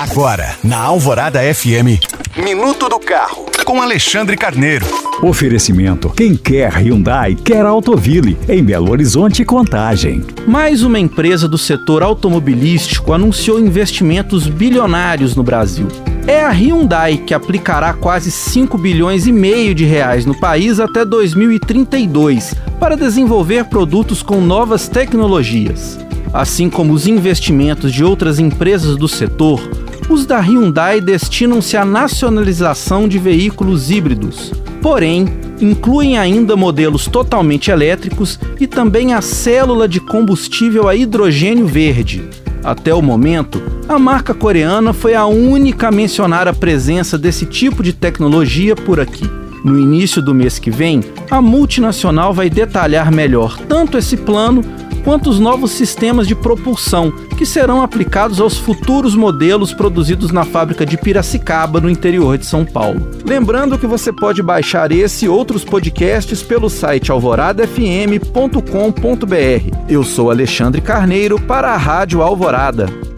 Agora, na Alvorada FM, Minuto do Carro, com Alexandre Carneiro. Oferecimento: quem quer Hyundai, quer Autoville, em Belo Horizonte e Contagem. Mais uma empresa do setor automobilístico anunciou investimentos bilionários no Brasil. É a Hyundai que aplicará quase 5 bilhões e meio de reais no país até 2032 para desenvolver produtos com novas tecnologias. Assim como os investimentos de outras empresas do setor, os da Hyundai destinam-se à nacionalização de veículos híbridos. Porém, incluem ainda modelos totalmente elétricos e também a célula de combustível a hidrogênio verde. Até o momento, a marca coreana foi a única a mencionar a presença desse tipo de tecnologia por aqui. No início do mês que vem, a multinacional vai detalhar melhor tanto esse plano quanto os novos sistemas de propulsão que serão aplicados aos futuros modelos produzidos na fábrica de Piracicaba, no interior de São Paulo. Lembrando que você pode baixar esse e outros podcasts pelo site alvoradafm.com.br. Eu sou Alexandre Carneiro para a Rádio Alvorada.